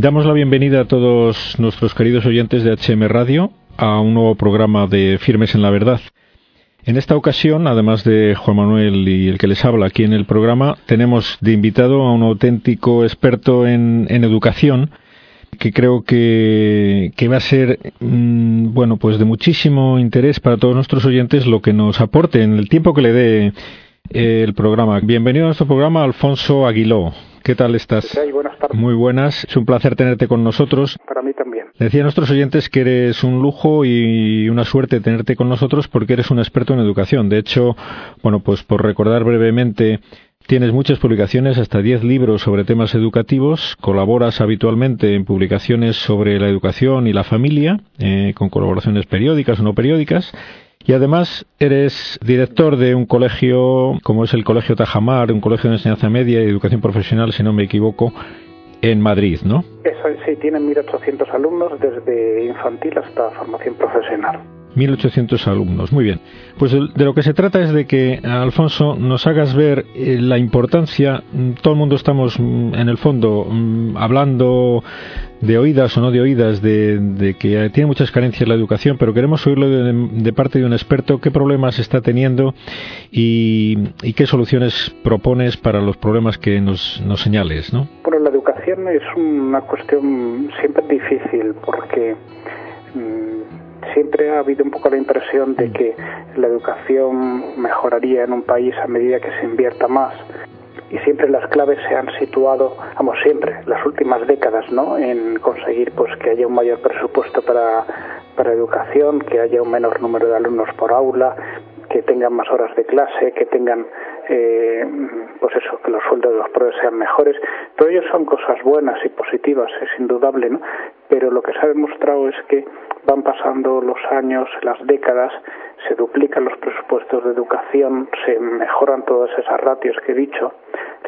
Damos la bienvenida a todos nuestros queridos oyentes de HM Radio a un nuevo programa de Firmes en la Verdad. En esta ocasión, además de Juan Manuel y el que les habla aquí en el programa, tenemos de invitado a un auténtico experto en, educación que creo que, va a ser mm, bueno pues de muchísimo interés para todos nuestros oyentes lo que nos aporte en el tiempo que le dé el programa. Bienvenido a nuestro programa, Alfonso Aguiló. ¿Qué tal estás? buenas tardes. Muy buenas. Es un placer tenerte con nosotros. Para mí también. Decía a nuestros oyentes que eres un lujo y una suerte tenerte con nosotros porque eres un experto en educación. De hecho, bueno, pues por recordar brevemente, Tienes muchas publicaciones, hasta 10 libros sobre temas educativos, colaboras habitualmente en publicaciones sobre la educación y la familia, eh, con colaboraciones periódicas o no periódicas, y además eres director de un colegio como es el Colegio Tajamar, un colegio de enseñanza media y educación profesional, si no me equivoco, en Madrid, ¿no? Eso sí, tienen 1.800 alumnos desde infantil hasta formación profesional. 1.800 alumnos. Muy bien. Pues de lo que se trata es de que, Alfonso, nos hagas ver eh, la importancia. Mm, todo el mundo estamos, mm, en el fondo, mm, hablando de oídas o no de oídas, de, que tiene muchas carencias la educación, pero queremos oírlo de, parte de un experto qué problemas está teniendo y, qué soluciones propones para los problemas que nos, nos señales, ¿no? Bueno, la educación es una cuestión siempre difícil porque siempre ha habido un poco la impresión de que la educación mejoraría en un país a medida que se invierta más y siempre las claves se han situado, vamos, siempre, las últimas décadas, ¿no? En conseguir pues que haya un mayor presupuesto para, para educación, que haya un menor número de alumnos por aula, que tengan más horas de clase, que tengan, eh, pues eso, que los sueldos de los profesores sean mejores. Todo ello son cosas buenas y positivas, es indudable, ¿no? Pero lo que se ha demostrado es que van pasando los años, las décadas, se duplican los presupuestos de educación, se mejoran todas esas ratios que he dicho,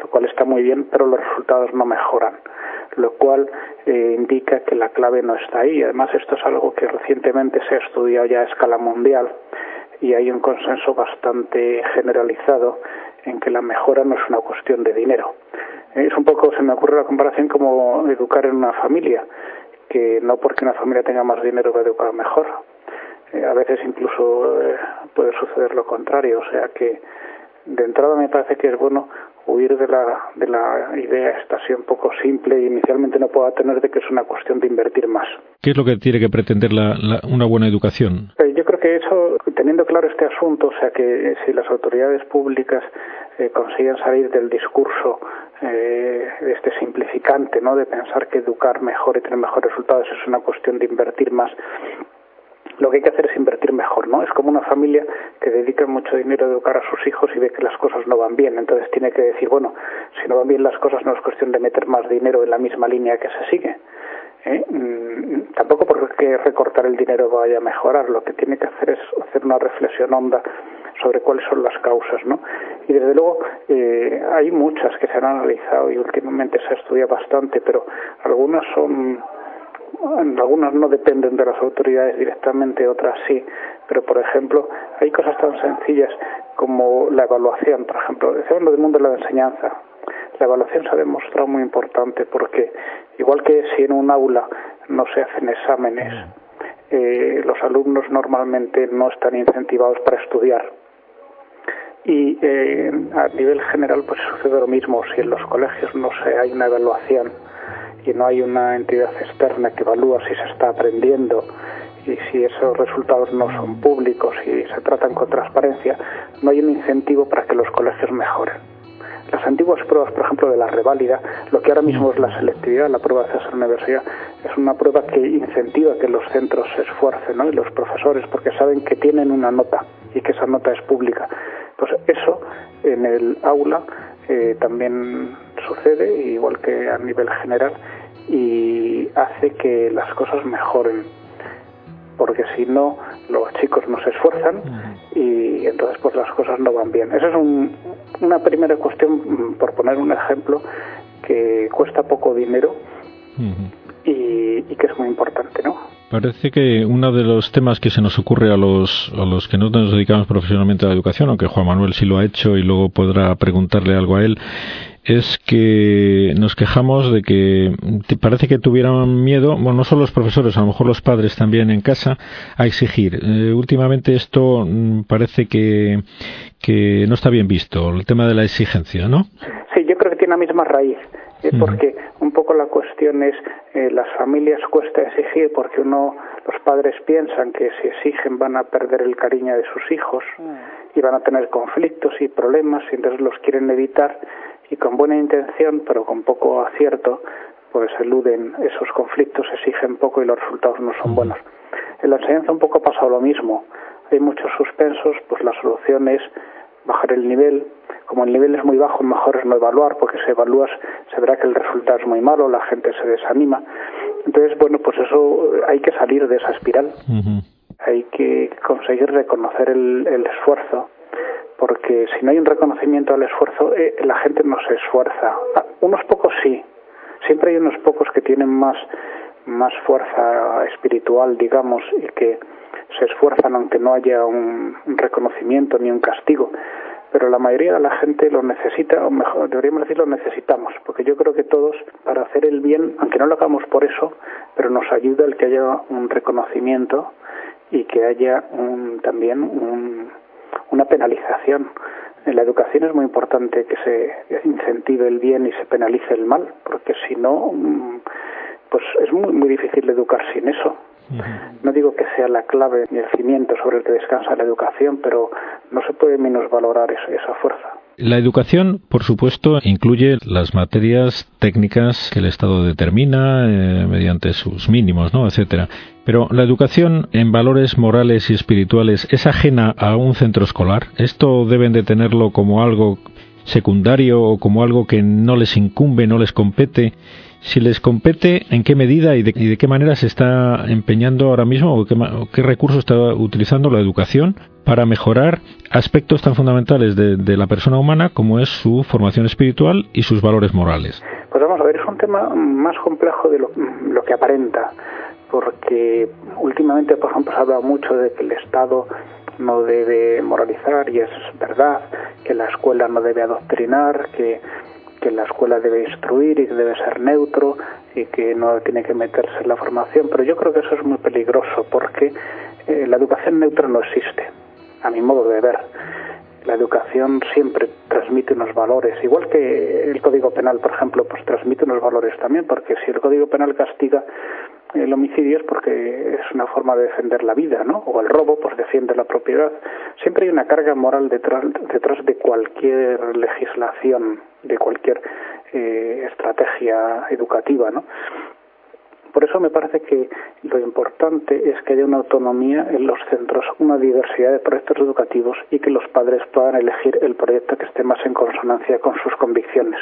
lo cual está muy bien, pero los resultados no mejoran, lo cual eh, indica que la clave no está ahí. Además, esto es algo que recientemente se ha estudiado ya a escala mundial y hay un consenso bastante generalizado en que la mejora no es una cuestión de dinero. Es un poco, se me ocurre la comparación como educar en una familia, que no porque una familia tenga más dinero va a educar mejor. Eh, a veces incluso eh, puede suceder lo contrario, o sea que de entrada me parece que es bueno huir de la, de la idea esta así un poco simple y inicialmente no pueda tener de que es una cuestión de invertir más. ¿Qué es lo que tiene que pretender la, una buena educación? Que eso, teniendo claro este asunto, o sea que si las autoridades públicas eh, consiguen salir del discurso eh, este simplificante, ¿no? de pensar que educar mejor y tener mejores resultados es una cuestión de invertir más, lo que hay que hacer es invertir mejor, ¿no? Es como una familia que dedica mucho dinero a educar a sus hijos y ve que las cosas no van bien, entonces tiene que decir, bueno, si no van bien las cosas no es cuestión de meter más dinero en la misma línea que se sigue. ¿Eh? Mm, tampoco porque recortar el dinero vaya a mejorar, lo que tiene que hacer es hacer una reflexión honda sobre cuáles son las causas, ¿no? Y desde luego eh, hay muchas que se han analizado y últimamente se ha estudiado bastante, pero algunas son algunas no dependen de las autoridades directamente, otras sí, pero por ejemplo hay cosas tan sencillas como la evaluación, por ejemplo, decíamos del mundo de la enseñanza. La evaluación se ha demostrado muy importante porque igual que si en un aula no se hacen exámenes, eh, los alumnos normalmente no están incentivados para estudiar. Y eh, a nivel general pues sucede lo mismo si en los colegios no se hay una evaluación y no hay una entidad externa que evalúa si se está aprendiendo y si esos resultados no son públicos y se tratan con transparencia, no hay un incentivo para que los colegios mejoren. Las antiguas pruebas, por ejemplo, de la reválida, lo que ahora mismo es la selectividad, la prueba de acceso a la universidad, es una prueba que incentiva que los centros se esfuercen, ¿no? Y los profesores, porque saben que tienen una nota y que esa nota es pública. Pues eso en el aula eh, también sucede, igual que a nivel general, y hace que las cosas mejoren. Porque si no, los chicos no se esfuerzan y entonces pues las cosas no van bien. Esa es una primera cuestión, por poner un ejemplo, que cuesta poco dinero y, y que es muy importante, ¿no? Parece que uno de los temas que se nos ocurre a los, a los que no nos dedicamos profesionalmente a la educación, aunque Juan Manuel sí lo ha hecho y luego podrá preguntarle algo a él, es que nos quejamos de que parece que tuvieran miedo, bueno, no solo los profesores, a lo mejor los padres también en casa, a exigir. Eh, últimamente esto mm, parece que, que no está bien visto, el tema de la exigencia, ¿no? Sí, yo creo que tiene la misma raíz. Eh, porque un poco la cuestión es eh, las familias cuesta exigir porque uno los padres piensan que si exigen van a perder el cariño de sus hijos mm. y van a tener conflictos y problemas y entonces los quieren evitar y con buena intención pero con poco acierto pues eluden esos conflictos exigen poco y los resultados no son buenos. En la enseñanza un poco ha pasado lo mismo. Hay muchos suspensos pues la solución es bajar el nivel. Como el nivel es muy bajo, mejor es no evaluar, porque si evalúas se verá que el resultado es muy malo, la gente se desanima. Entonces, bueno, pues eso hay que salir de esa espiral. Hay que conseguir reconocer el, esfuerzo, porque si no hay un reconocimiento al esfuerzo, eh, la gente no se esfuerza. Ah, unos pocos sí, siempre hay unos pocos que tienen más, más fuerza espiritual, digamos, y que se esfuerzan aunque no haya un reconocimiento ni un castigo pero la mayoría de la gente lo necesita, o mejor, deberíamos decir lo necesitamos, porque yo creo que todos, para hacer el bien, aunque no lo hagamos por eso, pero nos ayuda el que haya un reconocimiento y que haya también una penalización. En la educación es muy importante que se incentive el bien y se penalice el mal, porque si no, mm, pues es muy, muy difícil educar sin eso. No digo que sea la clave ni el cimiento sobre el que descansa la educación, pero no se puede menos valorar esa fuerza. La educación, por supuesto, incluye las materias técnicas que el Estado determina eh, mediante sus mínimos, ¿no? etcétera. Pero la educación en valores morales y espirituales es ajena a un centro escolar. Esto deben de tenerlo como algo secundario o como algo que no les incumbe, no les compete si les compete, en qué medida y de, qué manera se está empeñando ahora mismo o qué, recursos está utilizando la educación para mejorar aspectos tan fundamentales de, la persona humana como es su formación espiritual y sus valores morales. Pues vamos a ver, es un tema más complejo de lo, que aparenta, porque últimamente, por ejemplo, se ha hablado mucho de que el Estado no debe moralizar y es verdad, que la escuela no debe adoctrinar, que que la escuela debe instruir y que debe ser neutro y que no tiene que meterse en la formación, pero yo creo que eso es muy peligroso porque eh, la educación neutra no existe, a mi modo de ver. La educación siempre transmite unos valores, igual que el Código Penal, por ejemplo, pues transmite unos valores también, porque si el Código Penal castiga el homicidio es porque es una forma de defender la vida, ¿no? O el robo, pues defiende la propiedad. Siempre hay una carga moral detrás, detrás de cualquier legislación, de cualquier eh, estrategia educativa, ¿no? Por eso me parece que lo importante es que haya una autonomía en los centros, una diversidad de proyectos educativos y que los padres puedan elegir el proyecto que esté más en consonancia con sus convicciones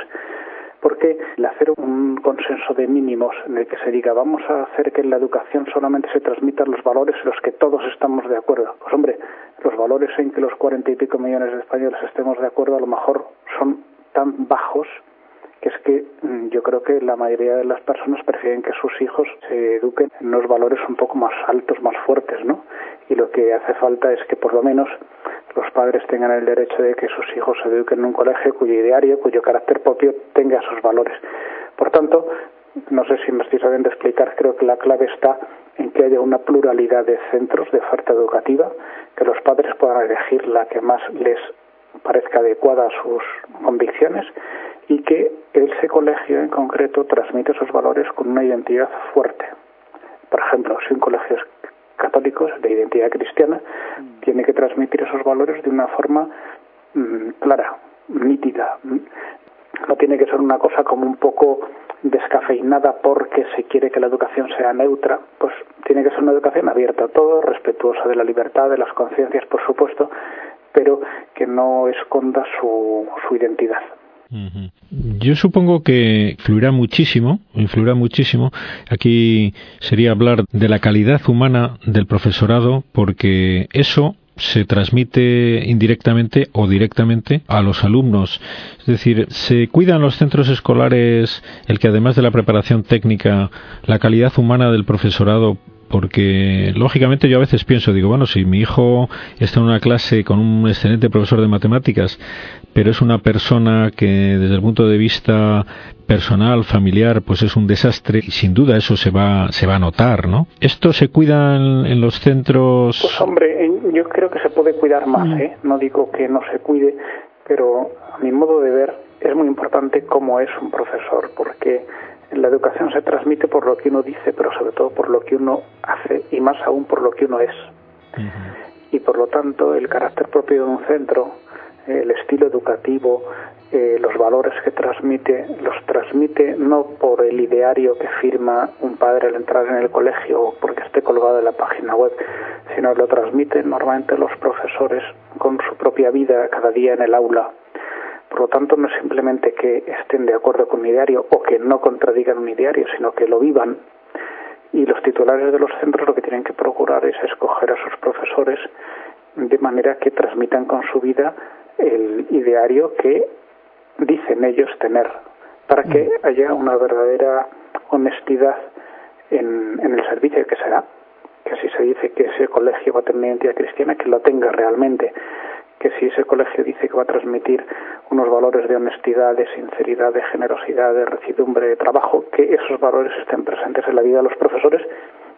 porque el hacer un consenso de mínimos en el que se diga vamos a hacer que en la educación solamente se transmitan los valores en los que todos estamos de acuerdo. Pues hombre, los valores en que los cuarenta y pico millones de españoles estemos de acuerdo a lo mejor son tan bajos que es que mm, yo creo que la mayoría de las personas prefieren que sus hijos se eduquen en unos valores un poco más altos, más fuertes, ¿no? Y lo que hace falta es que por lo menos los padres tengan el derecho de que sus hijos se eduquen en un colegio cuyo ideario, cuyo carácter propio tenga esos valores. Por tanto, no sé si me estoy sabiendo explicar, creo que la clave está en que haya una pluralidad de centros de oferta educativa, que los padres puedan elegir la que más les parezca adecuada a sus convicciones y que ese colegio en concreto transmite esos valores con una identidad fuerte. Por ejemplo, si un colegio es católicos de identidad cristiana, mm. tiene que transmitir esos valores de una forma mm, clara, nítida. No tiene que ser una cosa como un poco descafeinada porque se quiere que la educación sea neutra, pues tiene que ser una educación abierta a todo, respetuosa de la libertad, de las conciencias, por supuesto, pero que no esconda su, su identidad. Yo supongo que influirá muchísimo, influirá muchísimo. Aquí sería hablar de la calidad humana del profesorado, porque eso se transmite indirectamente o directamente a los alumnos. Es decir, se cuidan los centros escolares el que además de la preparación técnica, la calidad humana del profesorado porque lógicamente yo a veces pienso, digo, bueno, si mi hijo está en una clase con un excelente profesor de matemáticas, pero es una persona que desde el punto de vista personal, familiar, pues es un desastre y sin duda eso se va, se va a notar, ¿no? ¿Esto se cuida en, los centros? Pues hombre, yo creo que se puede cuidar más, mm. ¿eh? No digo que no se cuide, pero a mi modo de ver es muy importante cómo es un profesor, porque la educación se transmite por lo que uno dice, pero sobre todo por lo que uno hace y más aún por lo que uno es. Y por lo tanto, el carácter propio de un centro, el estilo educativo, eh, los valores que transmite, los transmite no por el ideario que firma un padre al entrar en el colegio o porque esté colgado en la página web, sino lo transmiten normalmente los profesores con su propia vida cada día en el aula por lo tanto, no es simplemente que estén de acuerdo con un ideario o que no contradigan un ideario, sino que lo vivan. Y los titulares de los centros lo que tienen que procurar es escoger a sus profesores de manera que transmitan con su vida el ideario que dicen ellos tener, para que mm. haya una verdadera honestidad en, en el servicio que será, que así se dice que ese colegio va a tener identidad cristiana, que lo tenga realmente que si ese colegio dice que va a transmitir unos valores de honestidad, de sinceridad, de generosidad, de recidumbre, de trabajo, que esos valores estén presentes en la vida de los profesores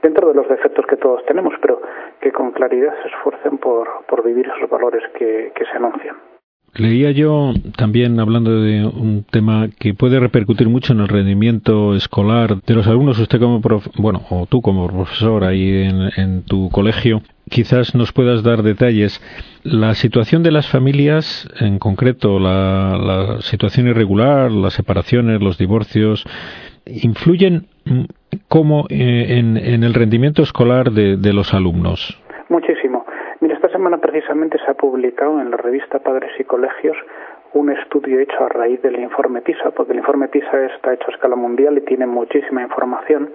dentro de los defectos que todos tenemos, pero que con claridad se esfuercen por, por vivir esos valores que, que se anuncian. Leía yo también hablando de un tema que puede repercutir mucho en el rendimiento escolar de los alumnos. Usted como bueno o tú como profesor ahí en, tu colegio, quizás nos puedas dar detalles. La situación de las familias, en concreto la, situación irregular, las separaciones, los divorcios, influyen mm, cómo eh, en, en, el rendimiento escolar de los alumnos. Semana precisamente se ha publicado en la revista Padres y Colegios un estudio hecho a raíz del informe PISA, porque el informe PISA está hecho a escala mundial y tiene muchísima información.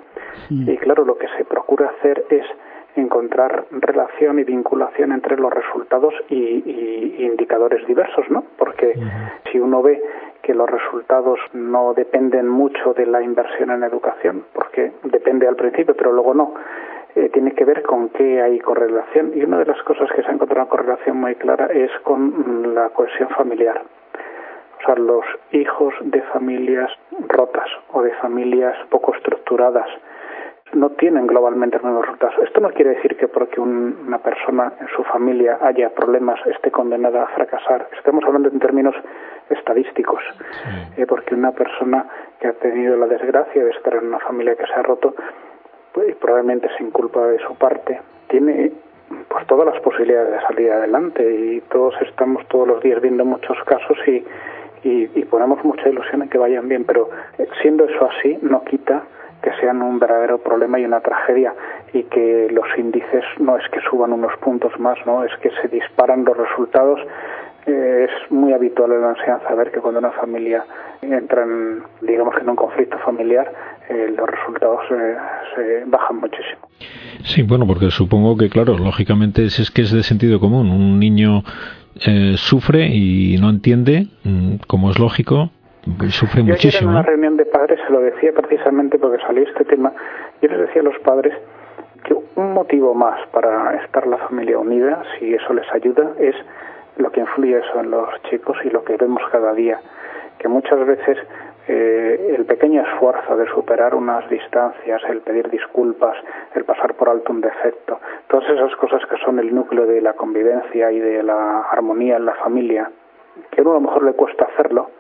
Y claro, lo que se procura hacer es encontrar relación y vinculación entre los resultados y, indicadores diversos, ¿no? Porque si uno ve que los resultados no dependen mucho de la inversión en educación, porque depende al principio, pero luego no, eh, tiene que ver con qué hay correlación. Y una de las cosas que se ha encontrado una correlación muy clara es con la cohesión familiar. O sea, los hijos de familias rotas o de familias poco estructuradas, no tienen globalmente los mismos resultados. Esto no quiere decir que porque una persona en su familia haya problemas esté condenada a fracasar. Estamos hablando en términos estadísticos, eh, porque una persona que ha tenido la desgracia de estar en una familia que se ha roto, pues, probablemente sin culpa de su parte, tiene pues todas las posibilidades de salir adelante y todos estamos todos los días viendo muchos casos y, y, y ponemos mucha ilusión en que vayan bien, pero eh, siendo eso así no quita que sean un verdadero problema y una tragedia y que los índices no es que suban unos puntos más, no es que se disparan los resultados. Eh, es muy habitual en la enseñanza ver que cuando una familia entra en, digamos que en un conflicto familiar, eh, los resultados eh, se bajan muchísimo. Sí, bueno, porque supongo que, claro, lógicamente es, es que es de sentido común. Un niño sufre y no entiende, mm, como es lógico, sufre yo muchísimo. en una reunión de padres se lo decía precisamente porque salió este tema. Yo les decía a los padres que un motivo más para estar la familia unida, si eso les ayuda, es lo que influye eso en los chicos y lo que vemos cada día. Que muchas veces eh, el pequeño esfuerzo de superar unas distancias, el pedir disculpas, el pasar por alto un defecto, todas esas cosas que son el núcleo de la convivencia y de la armonía en la familia, que a uno a lo mejor le cuesta hacerlo,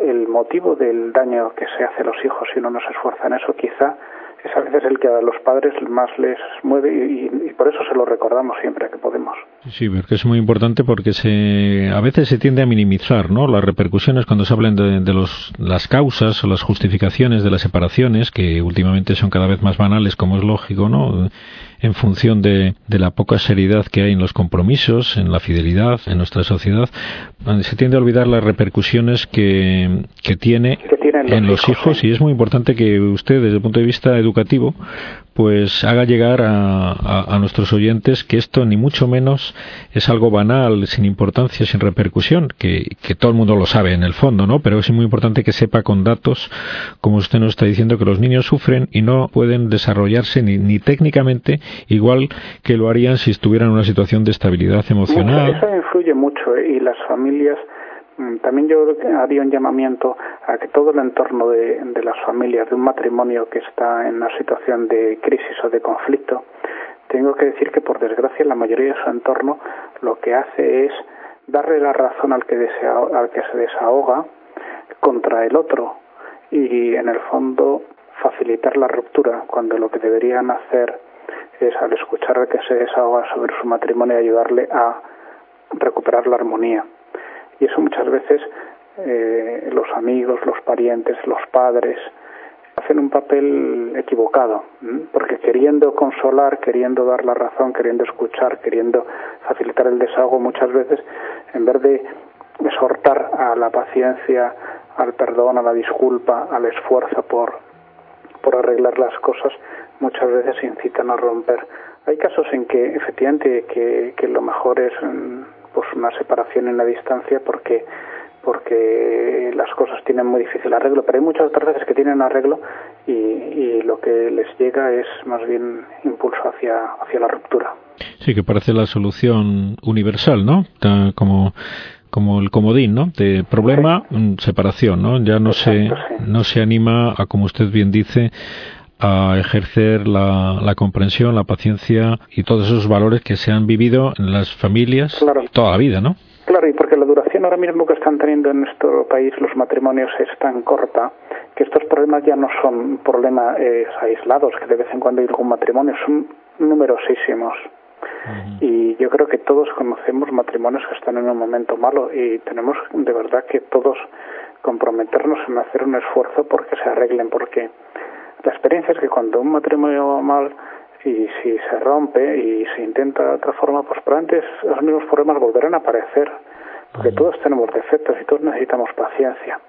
el motivo del daño que se hace a los hijos si uno no se esfuerza en eso quizá es a veces el que a los padres más les mueve y, por eso se lo recordamos siempre que podemos. Sí, porque es muy importante porque se, a veces se tiende a minimizar ¿no? las repercusiones cuando se hablan de, de los, las causas o las justificaciones de las separaciones, que últimamente son cada vez más banales, como es lógico, ¿no? en función de, de, la poca seriedad que hay en los compromisos, en la fidelidad, en nuestra sociedad, se tiende a olvidar las repercusiones que, que tiene en los hijos, y es muy importante que usted, desde el punto de vista educativo, pues haga llegar a, a, nuestros oyentes que esto ni mucho menos es algo banal, sin importancia, sin repercusión, que, que todo el mundo lo sabe en el fondo, ¿no? Pero es muy importante que sepa con datos, como usted nos está diciendo, que los niños sufren y no pueden desarrollarse ni, ni técnicamente igual que lo harían si estuvieran en una situación de estabilidad emocional. eso influye mucho ¿eh? y las familias mm, también yo haría un llamamiento a que todo el entorno de, de, las familias, de un matrimonio que está en una situación de crisis o de conflicto, tengo que decir que por desgracia la mayoría de su entorno lo que hace es darle la razón al que, desea, al que se desahoga contra el otro y en el fondo facilitar la ruptura cuando lo que deberían hacer es al escuchar al que se desahoga sobre su matrimonio ayudarle a recuperar la armonía. Y eso muchas veces eh, los amigos, los parientes, los padres hacen un papel equivocado, porque queriendo consolar, queriendo dar la razón, queriendo escuchar, queriendo facilitar el desahogo muchas veces, en vez de exhortar a la paciencia, al perdón, a la disculpa, al esfuerzo por, por arreglar las cosas, muchas veces incitan a romper. Hay casos en que efectivamente que, lo mejor es mm, pues una separación en la distancia porque porque las cosas tienen muy difícil arreglo, pero hay muchas otras veces que tienen arreglo y, y, lo que les llega es más bien impulso hacia, hacia la ruptura. Sí, que parece la solución universal, ¿no? Como como el comodín, ¿no? De problema, mm, separación, ¿no? Ya no se no se anima a, como usted bien dice, a ejercer la, la, comprensión, la paciencia y todos esos valores que se han vivido en las familias toda la vida, ¿no? Claro, y porque la duración ahora mismo que están teniendo en nuestro país los matrimonios es tan corta que estos problemas ya no son problemas eh, aislados, que de vez en cuando hay algún matrimonio, son numerosísimos. Y yo creo que todos conocemos matrimonios que están en un momento malo y tenemos de verdad que todos comprometernos en hacer un esfuerzo porque se arreglen, porque la experiencia es que cuando un matrimonio va mal y si se rompe y se intenta de otra forma, pues antes los mismos problemas volverán a aparecer, porque todos tenemos defectos y todos necesitamos paciencia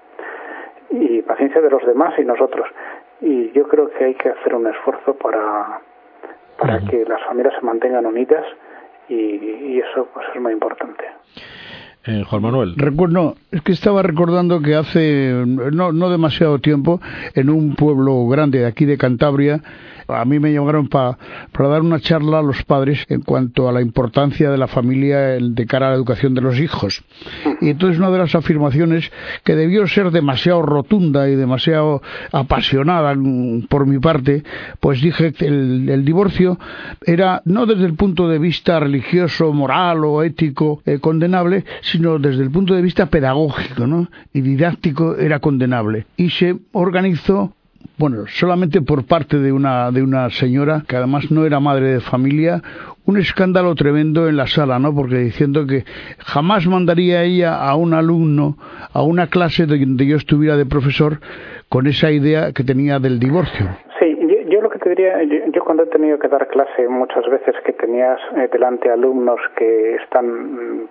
y paciencia de los demás y nosotros. Y yo creo que hay que hacer un esfuerzo para para que las familias se mantengan unidas y, eso pues es muy importante. Eh, Juan Manuel. Recuerdo, es que estaba recordando que hace no, no demasiado tiempo, en un pueblo grande de aquí de Cantabria, a mí me llamaron para dar una charla a los padres en cuanto a la importancia de la familia de cara a la educación de los hijos. Y entonces una de las afirmaciones que debió ser demasiado rotunda y demasiado apasionada por mi parte, pues dije que el, divorcio era no desde el punto de vista religioso, moral o ético eh, condenable, sino desde el punto de vista pedagógico ¿no? y didáctico era condenable. Y se organizó bueno, solamente por parte de una, de una señora que además no era madre de familia, un escándalo tremendo en la sala, ¿no? Porque diciendo que jamás mandaría ella a un alumno a una clase donde yo estuviera de profesor con esa idea que tenía del divorcio. Sí, yo, lo que te diría, yo, cuando he tenido que dar clase muchas veces que tenías eh, delante alumnos que están mm,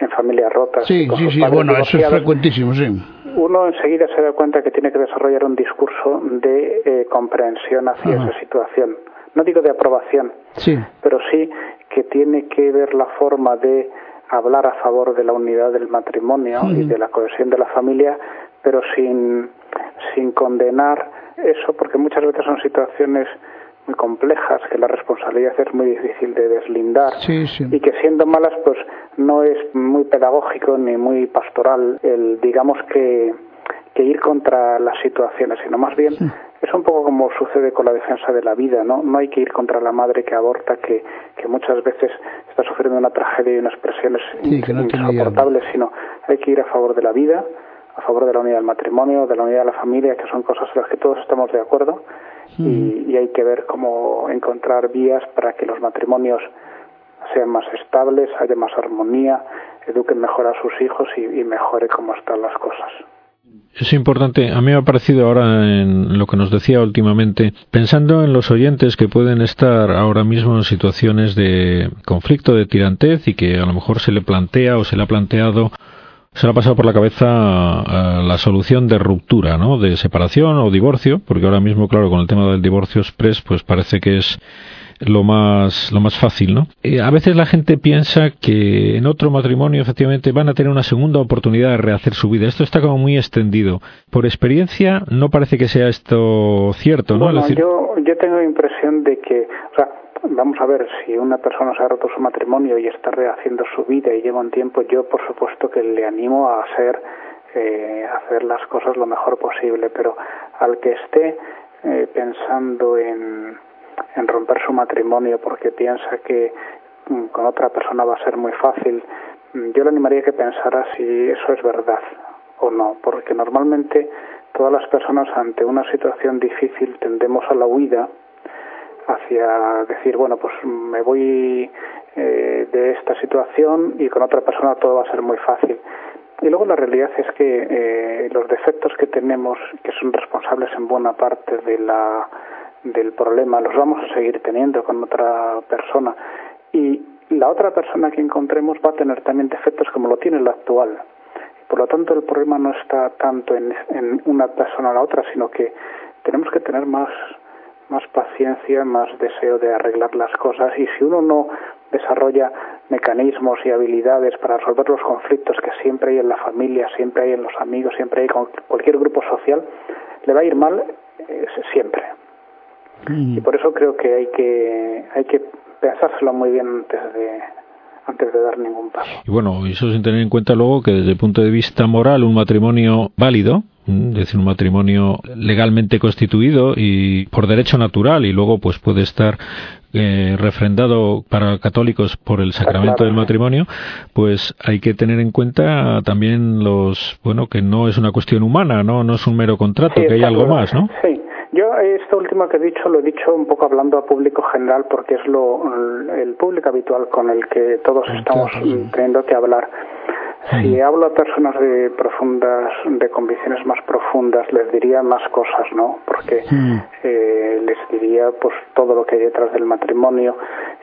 en familias rotas. Sí, sí, sí, bueno, eso es frecuentísimo, sí uno enseguida se da cuenta que tiene que desarrollar un discurso de eh, comprensión hacia esa situación. No digo de aprobación, sí. pero sí que tiene que ver la forma de hablar a favor de la unidad del matrimonio y de la cohesión de la familia, pero sin, sin condenar eso, porque muchas veces son situaciones muy complejas que la responsabilidad es muy difícil de deslindar y que siendo malas pues no es muy pedagógico ni muy pastoral el digamos que, que ir contra las situaciones sino más bien es un poco como sucede con la defensa de la vida no no hay que ir contra la madre que aborta que, que muchas veces está sufriendo una tragedia y unas presiones insoportables sino hay que ir a favor de la vida a favor de la unidad del matrimonio, de la unidad de la familia, que son cosas en las que todos estamos de acuerdo y, hay que ver cómo encontrar vías para que los matrimonios sean más estables, haya más armonía, eduquen mejor a sus hijos y, y mejore cómo están las cosas. Es importante, a mí me ha parecido ahora en lo que nos decía últimamente, pensando en los oyentes que pueden estar ahora mismo en situaciones de conflicto, de tirantez y que a lo mejor se le plantea o se le ha planteado se le ha pasado por la cabeza eh, la solución de ruptura, ¿no? De separación o divorcio, porque ahora mismo, claro, con el tema del divorcio express, pues parece que es lo más, lo más fácil, ¿no? Eh, a veces la gente piensa que en otro matrimonio efectivamente van a tener una segunda oportunidad de rehacer su vida. Esto está como muy extendido. Por experiencia no parece que sea esto cierto, ¿no? Bueno, yo, yo tengo la impresión de que, o sea, vamos a ver, si una persona se ha roto su matrimonio y está rehaciendo su vida y lleva un tiempo, yo por supuesto que le animo a hacer, eh, hacer las cosas lo mejor posible, pero al que esté eh, pensando en, en romper su matrimonio porque piensa que mm, con otra persona va a ser muy fácil, mm, yo le animaría a que pensara si eso es verdad o no, porque normalmente todas las personas ante una situación difícil tendemos a la huida hacia decir, bueno, pues me voy eh, de esta situación y con otra persona todo va a ser muy fácil. Y luego la realidad es que eh, los defectos que tenemos, que son responsables en buena parte de la, del problema, los vamos a seguir teniendo con otra persona. Y la otra persona que encontremos va a tener también defectos como lo tiene la actual. Por lo tanto, el problema no está tanto en, en una persona o la otra, sino que tenemos que tener más más paciencia, más deseo de arreglar las cosas y si uno no desarrolla mecanismos y habilidades para resolver los conflictos que siempre hay en la familia, siempre hay en los amigos, siempre hay con cualquier grupo social, le va a ir mal eh, siempre. Mm. Y por eso creo que hay que hay que pensárselo muy bien antes de antes de dar ningún paso. Y bueno, eso sin tener en cuenta luego que desde el punto de vista moral un matrimonio válido es decir, un matrimonio legalmente constituido y por derecho natural y luego pues puede estar eh, refrendado para católicos por el sacramento del matrimonio, pues hay que tener en cuenta también los, bueno, que no es una cuestión humana, no, no es un mero contrato, que hay algo más, ¿no? Sí. Yo esto último que he dicho lo he dicho un poco hablando a público general porque es lo el público habitual con el que todos estamos teniendo que hablar. Si hablo a personas de profundas, de convicciones más profundas, les diría más cosas, ¿no? Porque eh, les diría, pues, todo lo que hay detrás del matrimonio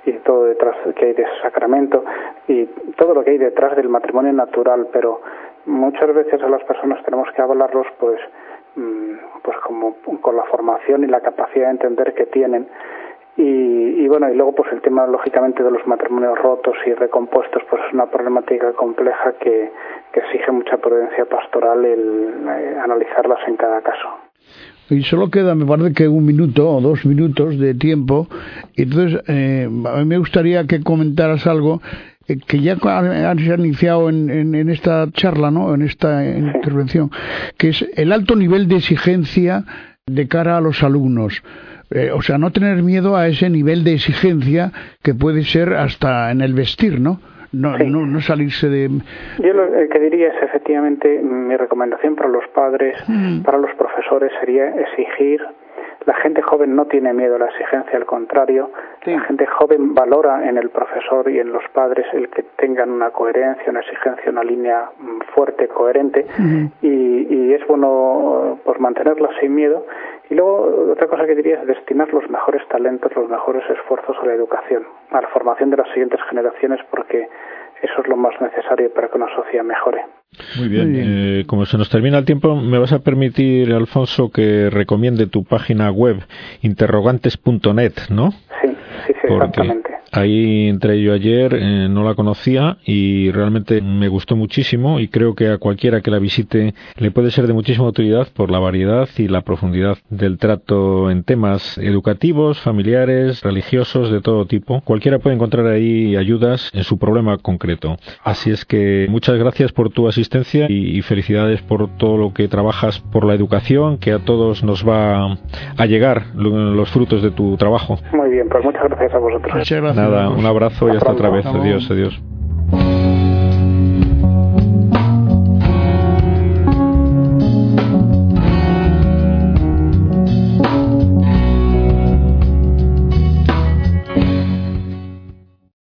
y todo detrás que hay de ese sacramento y todo lo que hay detrás del matrimonio natural, pero muchas veces a las personas tenemos que hablarlos, pues, pues como con la formación y la capacidad de entender que tienen y, bueno, y luego pues el tema lógicamente de los matrimonios rotos y recompuestos pues es una problemática compleja que, exige mucha prudencia pastoral el eh, analizarlas en cada caso. Y solo queda, me parece que un minuto o dos minutos de tiempo. Entonces, eh, a mí me gustaría que comentaras algo que ya has iniciado en, en, en, esta charla, ¿no? en esta intervención, que es el alto nivel de exigencia de cara a los alumnos. Eh, o sea, no tener miedo a ese nivel de exigencia que puede ser hasta en el vestir, ¿no? No, no, no, salirse de... Yo lo que diría es efectivamente mi recomendación para los padres, mm. para los profesores sería exigir la gente joven no tiene miedo a la exigencia, al contrario, la gente joven valora en el profesor y en los padres el que tengan una coherencia, una exigencia, una línea mm, fuerte, coherente, y, y, es bueno pues mantenerla sin miedo. Y luego otra cosa que diría es destinar los mejores talentos, los mejores esfuerzos a la educación, a la formación de las siguientes generaciones, porque eso es lo más necesario para que una sociedad mejore. Muy bien. Eh, como se nos termina el tiempo, ¿me vas a permitir, Alfonso, que recomiende tu página web interrogantes.net, ¿no? Sí, sí, sí exactamente. Ahí entré yo ayer, eh, no la conocía y realmente me gustó muchísimo y creo que a cualquiera que la visite le puede ser de muchísima utilidad por la variedad y la profundidad del trato en temas educativos, familiares, religiosos, de todo tipo. Cualquiera puede encontrar ahí ayudas en su problema concreto. Así es que muchas gracias por tu asistencia y, felicidades por todo lo que trabajas por la educación, que a todos nos va a llegar los frutos de tu trabajo. Muy bien, pues muchas gracias a vosotros. Nada, un abrazo y hasta otra vez. Adiós, adiós.